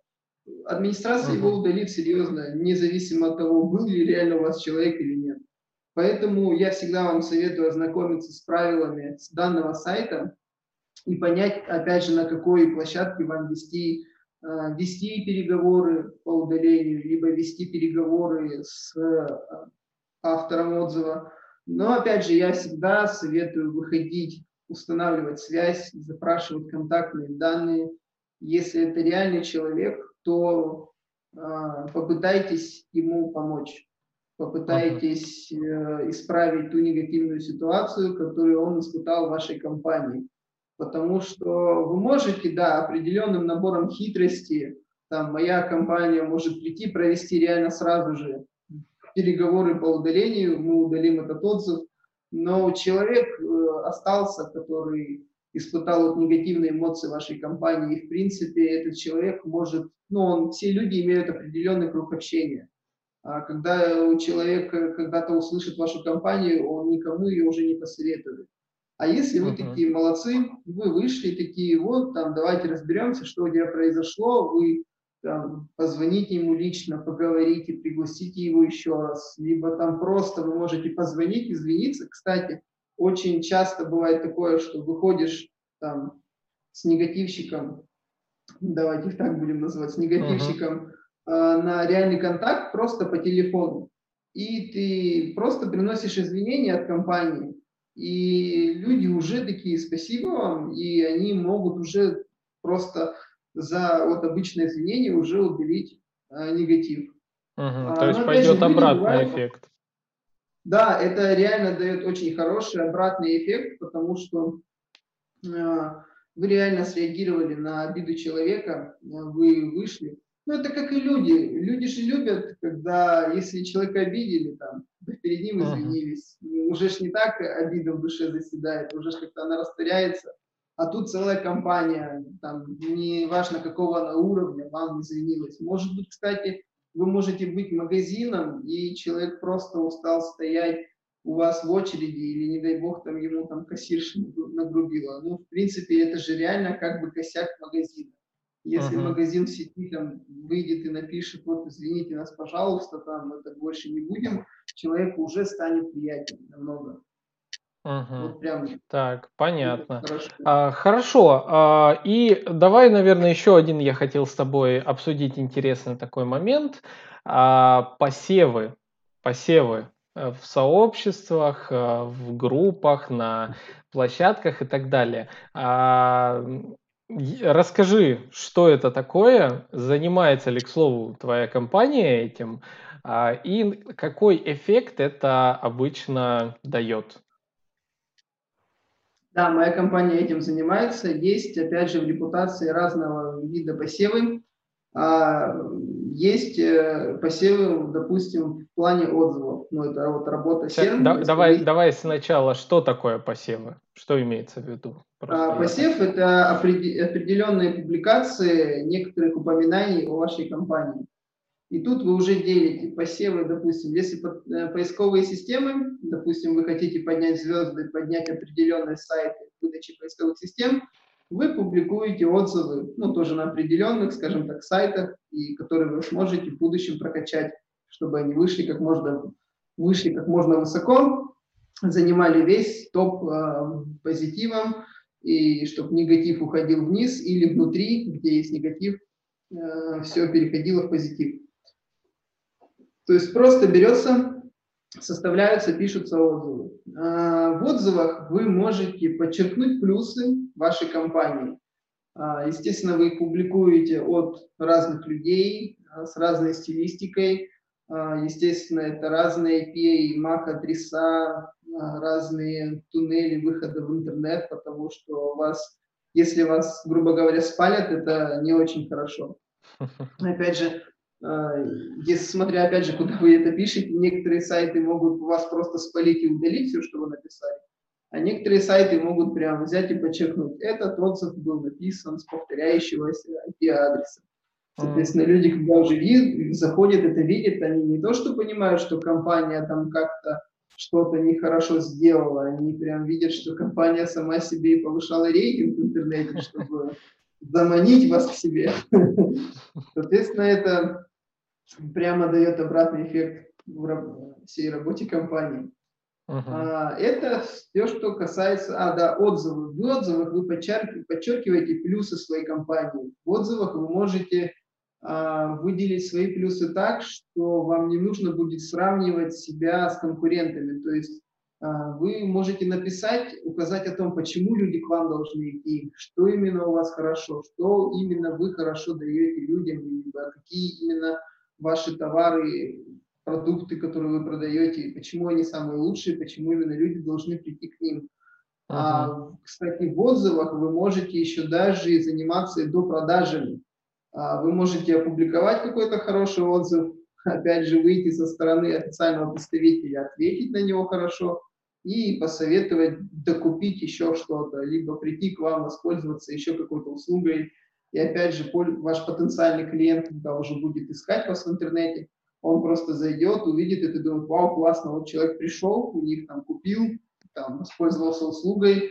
Администрация uh-huh. его удалит серьезно, независимо от того, был ли реально у вас человек или нет. Поэтому я всегда вам советую ознакомиться с правилами с данного сайта и понять, опять же, на какой площадке вам вести, э, вести переговоры по удалению, либо вести переговоры с э, автором отзыва. Но, опять же, я всегда советую выходить, устанавливать связь, запрашивать контактные данные. Если это реальный человек, то э, попытайтесь ему помочь. Попытаетесь э, исправить ту негативную ситуацию, которую он испытал в вашей компании. Потому что вы можете, да, определенным набором хитрости, там, моя компания может прийти, провести реально сразу же переговоры по удалению, мы удалим этот отзыв, но человек э, остался, который испытал вот негативные эмоции вашей компании, и в принципе этот человек может, ну, он, все люди имеют определенный круг общения. А когда у человека когда-то услышит вашу компанию, он никому ее уже не посоветует. А если вы uh-huh. такие молодцы, вы вышли такие, вот, там, давайте разберемся, что у тебя произошло, вы там, позвоните ему лично, поговорите, пригласите его еще раз, либо там просто вы можете позвонить, извиниться. Кстати, очень часто бывает такое, что выходишь там с негативщиком, давайте их так будем называть, с негативщиком, uh-huh Э, на реальный контакт просто по телефону. И ты просто приносишь извинения от компании, и люди уже такие, спасибо вам, и они могут уже просто за вот обычное извинение уже удалить а, негатив. Угу, а, то есть пойдет обратный бывают, эффект. Да, это реально дает очень хороший обратный эффект, потому что э, вы реально среагировали на обиду человека, вы вышли, ну, это как и люди. Люди же любят, когда, если человека обидели, там, перед ним извинились. Uh-huh. Уже ж не так обида в душе заседает, уже ж как-то она растворяется. А тут целая компания, там, не важно какого она уровня, вам извинилась. Может быть, кстати, вы можете быть магазином, и человек просто устал стоять у вас в очереди, или, не дай бог, там ему там кассирша нагрубила. Ну, в принципе, это же реально как бы косяк магазина. Если uh-huh. магазин в сети там выйдет и напишет, вот извините нас, пожалуйста, там мы так больше не будем, человеку уже станет приятнее намного. Угу. Вот прям. Так, понятно. Хорошо. А, хорошо. А, и давай, наверное, еще один я хотел с тобой обсудить интересный такой момент. А, посевы. Посевы э, в сообществах, э, в группах, на площадках и так далее. А, Расскажи, что это такое, занимается ли, к слову, твоя компания этим, а, и какой эффект это обычно дает? Да, моя компания этим занимается. Есть, опять же, в репутации разного вида посевы. А, есть э, посевы, допустим, в плане отзывов. Ну, это вот работа серм. Да, давай, давай сначала, что такое посевы? Что имеется в виду? А, посев – это определенные публикации некоторых упоминаний о вашей компании. И тут вы уже делите посевы, допустим, если э, поисковые системы, допустим, вы хотите поднять звезды, поднять определенные сайты выдачи поисковых систем, вы публикуете отзывы, ну, тоже на определенных, скажем так, сайтах, и которые вы сможете в будущем прокачать, чтобы они вышли как можно, вышли как можно высоко, занимали весь топ э, позитивом, и чтобы негатив уходил вниз или внутри, где есть негатив, э, все переходило в позитив. То есть просто берется, составляются, пишутся отзывы. Э, в отзывах вы можете подчеркнуть плюсы вашей компании. Э, естественно, вы их публикуете от разных людей, э, с разной стилистикой, А, естественно, это разные API, MAC-адреса, а, разные туннели выхода в интернет, потому что вас, если вас, грубо говоря, спалят, это не очень хорошо. Опять же, а, если смотря, опять же, куда вы это пишете, некоторые сайты могут вас просто спалить и удалить все, что вы написали, а некоторые сайты могут прямо взять и подчеркнуть, этот отзыв был написан с повторяющегося IP-адреса. Соответственно, люди, когда уже видят, заходят, это видят, они не то, что понимают, что компания там как-то что-то нехорошо сделала, они прям видят, что компания сама себе повышала рейтинг в интернете, чтобы заманить вас к себе. Соответственно, это прямо дает обратный эффект всей работе компании. Uh-huh. А, это все, что касается, а, да, отзывов. В отзывах вы подчеркиваете плюсы своей компании. В отзывах вы можете а, выделить свои плюсы так, что вам не нужно будет сравнивать себя с конкурентами. То есть а, вы можете написать, указать о том, почему люди к вам должны идти, что именно у вас хорошо, что именно вы хорошо даете людям, либо какие именно ваши товары, продукты, которые вы продаете, почему они самые лучшие, почему именно люди должны прийти к ним. Uh-huh. А, кстати, в отзывах вы можете еще даже заниматься до продажами. А, вы можете опубликовать какой-то хороший отзыв, опять же, выйти со стороны официального представителя, ответить на него хорошо и посоветовать докупить еще что-то, либо прийти к вам, воспользоваться еще какой-то услугой. И опять же, ваш потенциальный клиент, когда уже будет искать вас в интернете, он просто зайдет, увидит это, думает, вау, классно, вот человек пришел, у них там купил, там, воспользовался услугой,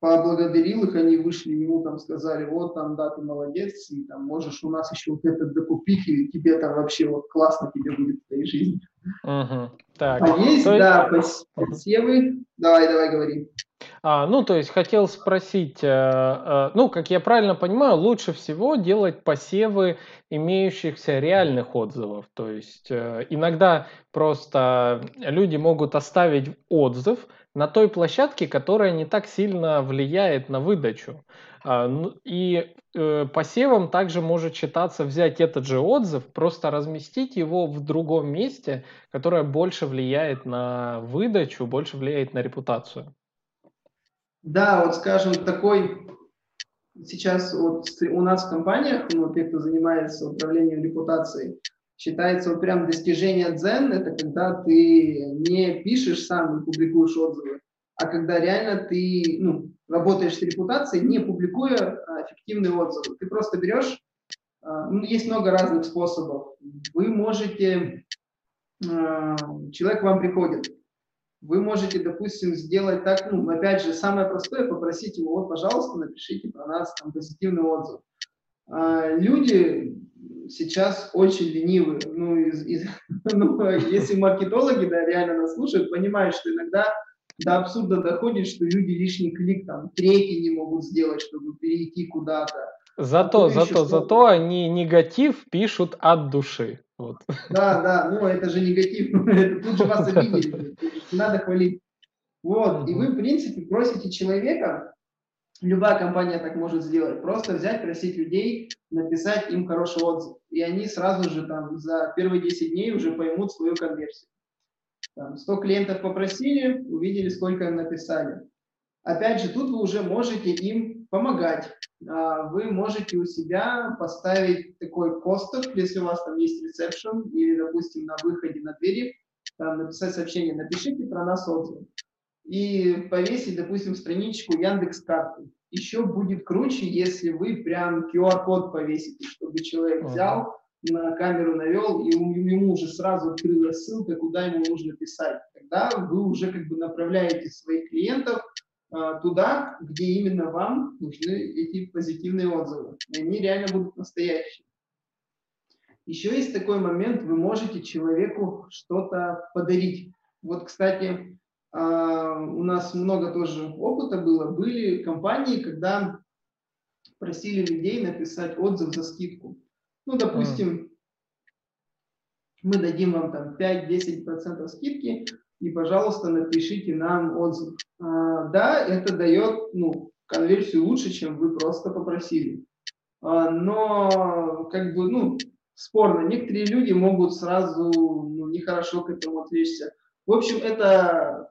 поблагодарил их, они вышли ему, там сказали, вот там, да, ты молодец, и там можешь у нас еще вот этот докупить, и тебе там вообще вот классно тебе будет в твоей жизни. Угу. Так. А есть, то да, посевы. Давай, давай, говори. А, ну, то есть хотел спросить, э, э, ну, как я правильно понимаю, лучше всего делать посевы имеющихся реальных отзывов. То есть э, иногда просто люди могут оставить отзыв, на той площадке, которая не так сильно влияет на выдачу. А, ну, и э, посевом также может считаться взять этот же отзыв, просто разместить его в другом месте, которое больше влияет на выдачу, больше влияет на репутацию. Да, вот скажем, такой сейчас вот у нас в компаниях, ну, те, кто занимается управлением репутацией, считается вот прям достижение дзен, это когда ты не пишешь сам и публикуешь отзывы, а когда реально ты ну, работаешь с репутацией, не публикуя а, эффективные отзывы. Ты просто берешь, а, ну, есть много разных способов. Вы можете, а, человек к вам приходит, вы можете, допустим, сделать так, ну, опять же, самое простое, попросить его, вот, пожалуйста, напишите про нас там позитивный отзыв. А, люди сейчас очень ленивы. Ну, из, из, ну, если маркетологи да, реально нас слушают, понимают, что иногда до абсурда доходит, что люди лишний клик, там, третий не могут сделать, чтобы перейти куда-то. Зато, зато, зато они негатив пишут от души. Вот. Да, да, ну это же негатив, это тут же вас обидели, не надо хвалить. Вот, и вы, в принципе, просите человека, Любая компания так может сделать. Просто взять, просить людей, написать им хороший отзыв. И они сразу же там за первые 10 дней уже поймут свою конверсию. Там, 100 клиентов попросили, увидели, сколько им написали. Опять же, тут вы уже можете им помогать. А, вы можете у себя поставить такой постер, если у вас там есть ресепшн или, допустим, на выходе на двери, там написать сообщение, напишите про нас отзыв и повесить, допустим, страничку Яндекс карты. Еще будет круче, если вы прям QR-код повесите, чтобы человек взял, на камеру навел, и ему уже сразу открылась ссылка, куда ему нужно писать. Тогда вы уже как бы направляете своих клиентов а, туда, где именно вам нужны эти позитивные отзывы. И они реально будут настоящие. Еще есть такой момент, вы можете человеку что-то подарить. Вот, кстати, у нас много тоже опыта было. Были компании, когда просили людей написать отзыв за скидку. Ну, допустим, мы дадим вам там 5-10% скидки, и, пожалуйста, напишите нам отзыв. А, да, это дает ну, конверсию лучше, чем вы просто попросили. А, но, как бы, ну, спорно. Некоторые люди могут сразу ну, нехорошо к этому отвлечься. В общем, это,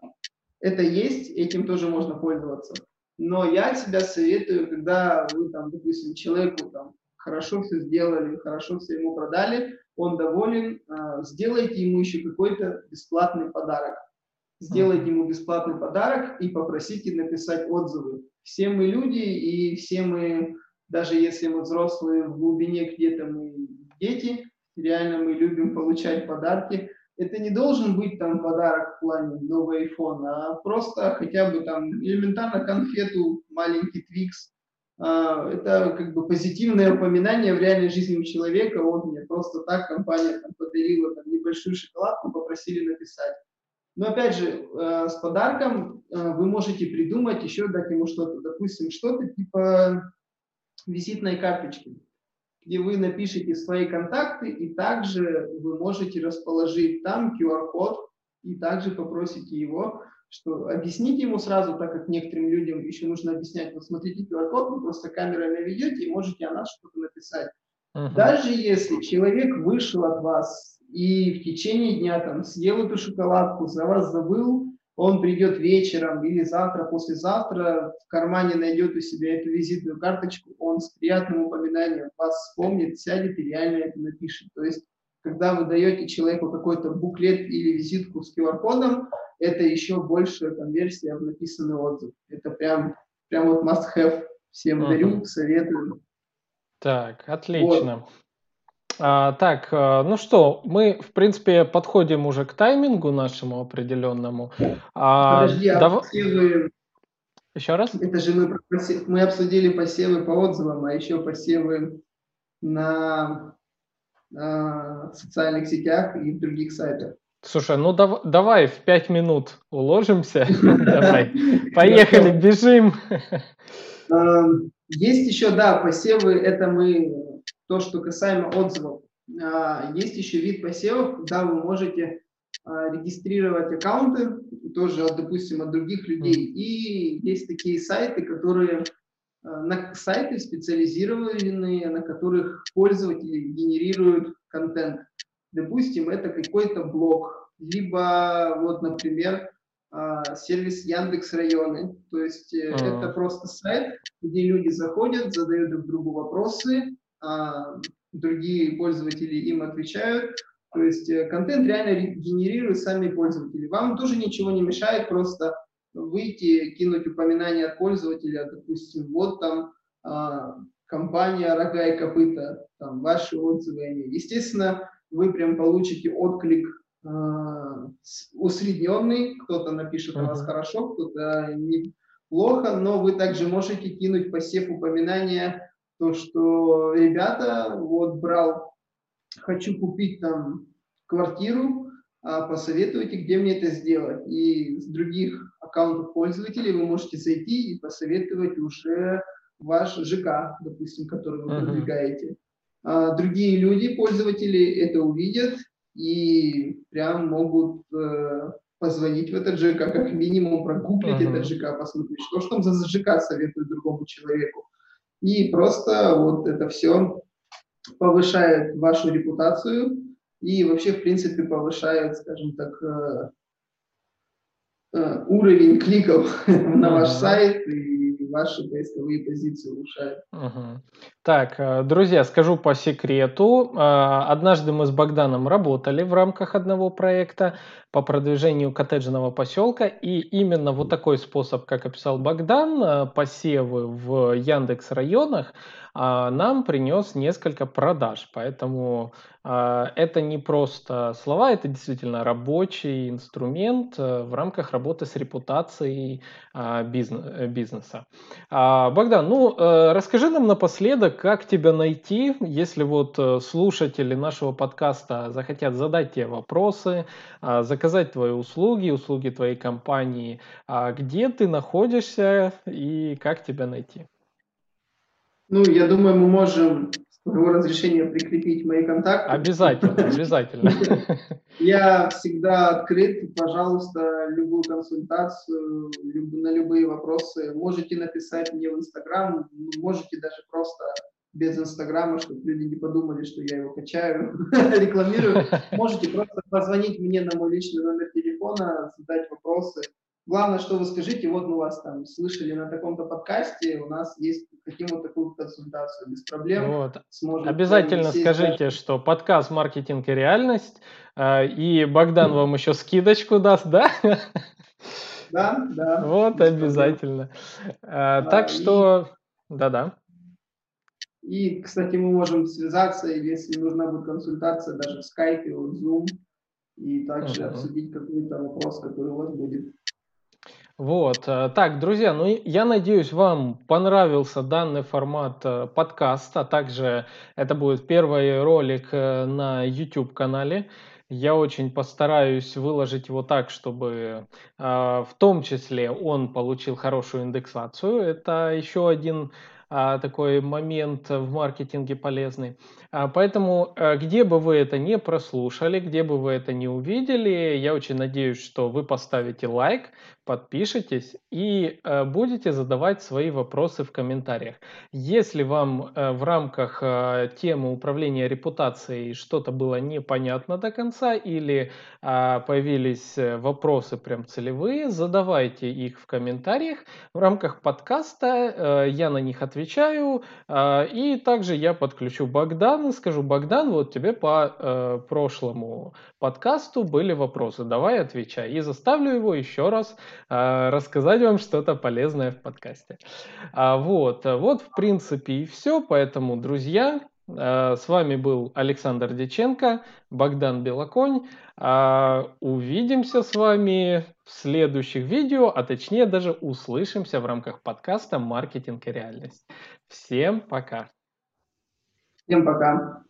это есть, этим тоже можно пользоваться. Но я тебя советую, когда вы там, допустим, человеку там хорошо все сделали, хорошо все ему продали, он доволен, а, сделайте ему еще какой-то бесплатный подарок. Сделайте ему бесплатный подарок и попросите написать отзывы. Все мы люди, и все мы, даже если мы взрослые, в глубине где-то мы дети, реально мы любим получать подарки. Это не должен быть там подарок в плане новый iPhone, а просто хотя бы там элементарно конфету, маленький твикс. А, это как бы позитивное упоминание в реальной жизни у человека. Вот мне просто так компания там, подарила там, небольшую шоколадку, попросили написать. Но опять же, э, с подарком э, вы можете придумать еще дать ему что-то, допустим, что-то типа визитной карточки где вы напишите свои контакты, и также вы можете расположить там QR-код, и также попросите его, что объясните ему сразу, так как некоторым людям еще нужно объяснять, вот смотрите QR-код, вы просто камерой наведете и можете о нас что-то написать. Uh-huh. Даже если человек вышел от вас и в течение дня там съел эту шоколадку, за вас забыл, он придет вечером или завтра, послезавтра, в кармане найдет у себя эту визитную карточку, он с приятным упоминанием вас вспомнит, сядет и реально это напишет. То есть, когда вы даете человеку какой-то буклет или визитку с QR-кодом, это еще большая конверсия в написанный отзыв. Это прям, прям вот must-have. Всем uh-huh. дарю, советую. Так, отлично. Вот. А, так, а, ну что, мы, в принципе, подходим уже к таймингу нашему определенному. А, Подожди, а дав... посевы... Еще раз? Это же мы, мы обсудили посевы по отзывам, а еще посевы на, на социальных сетях и в других сайтах. Слушай, ну дав- давай в пять минут уложимся. Давай, поехали, бежим. Есть еще, да, посевы, это мы то, что касаемо отзывов. А, есть еще вид посевов, когда вы можете а, регистрировать аккаунты, тоже, допустим, от других людей. И есть такие сайты, которые а, на сайты специализированные, на которых пользователи генерируют контент. Допустим, это какой-то блог, либо вот, например, сервис Яндекс Районы. То есть uh-huh. это просто сайт, где люди заходят, задают друг другу вопросы, а другие пользователи им отвечают. То есть э, контент реально генерируют сами пользователи. Вам тоже ничего не мешает просто выйти, кинуть упоминание от пользователя, допустим, вот там а, компания «Рога и копыта», там ваши отзывы о ней. Естественно, вы прям получите отклик а, усредненный, кто-то напишет о вас хорошо, кто-то неплохо, но вы также можете кинуть посев упоминания то, что ребята, вот брал, хочу купить там квартиру, а посоветуйте, где мне это сделать. И с других аккаунтов пользователей вы можете зайти и посоветовать уже ваш ЖК, допустим, который вы uh-huh. продвигаете. А другие люди, пользователи, это увидят и прям могут э, позвонить в этот ЖК, как минимум прогуглить uh-huh. этот ЖК, посмотреть, что ж там за ЖК советует другому человеку. И просто вот это все повышает вашу репутацию и вообще, в принципе, повышает, скажем так, э, э, уровень кликов на ваш сайт и ваши поисковые позиции улучшает. Угу. Так, э, друзья, скажу по секрету. Однажды мы с Богданом работали в рамках одного проекта по продвижению коттеджного поселка, и именно вот такой способ, как описал Богдан, э, посевы в Яндекс районах, нам принес несколько продаж. Поэтому это не просто слова, это действительно рабочий инструмент в рамках работы с репутацией бизнеса. А, Богдан, ну э, расскажи нам напоследок, как тебя найти, если вот э, слушатели нашего подкаста захотят задать тебе вопросы, а, заказать твои услуги, услуги твоей компании, а где ты находишься и как тебя найти? Ну, я думаю, мы можем твоего разрешения прикрепить мои контакты. Обязательно, обязательно. Я всегда открыт, пожалуйста, любую консультацию, на любые вопросы можете написать мне в Инстаграм, можете даже просто без Инстаграма, чтобы люди не подумали, что я его качаю, рекламирую. Можете просто позвонить мне на мой личный номер телефона, задать вопросы. Главное, что вы скажите, вот мы вас там слышали на таком-то подкасте, у нас есть хотим вот такую консультацию без проблем. Вот. Сможем Обязательно скажите, что подкаст «Маркетинг и реальность», э, и Богдан вам еще скидочку даст, да? Да, да. Вот, обязательно. А, так что, да-да. И, кстати, мы можем связаться, если нужна будет консультация, даже в Skype, в Zoom, и также uh-huh. обсудить какой-то вопрос, который у вас будет. Вот, э, так, друзья, ну я надеюсь, вам понравился данный формат э, подкаста, а также это будет первый ролик э, на YouTube канале. Я очень постараюсь выложить его так, чтобы в том числе он получил хорошую индексацию. Это еще один такой момент в маркетинге полезный. А, поэтому, э, где бы вы это не прослушали, где бы вы это не увидели, я очень надеюсь, что вы поставите лайк, подпишитесь и э, будете задавать свои вопросы в комментариях. Если вам э, в рамках темы управления репутацией что-то было непонятно до конца или а, появились вопросы прям целевые, задавайте их в комментариях. В рамках подкаста я на них отвечаю и также я подключу Богдан Богдану скажу, Богдан, вот тебе по э, прошлому подкасту были вопросы, давай отвечай. И заставлю его еще раз э, рассказать вам что-то полезное в подкасте. А, вот, вот в принципе и все, поэтому, друзья, э, с вами был Александр Деченко, Богдан Белоконь. А, увидимся с вами в следующих видео, а точнее даже услышимся в рамках подкаста «Маркетинг и реальность». Всем пока! Всем пока.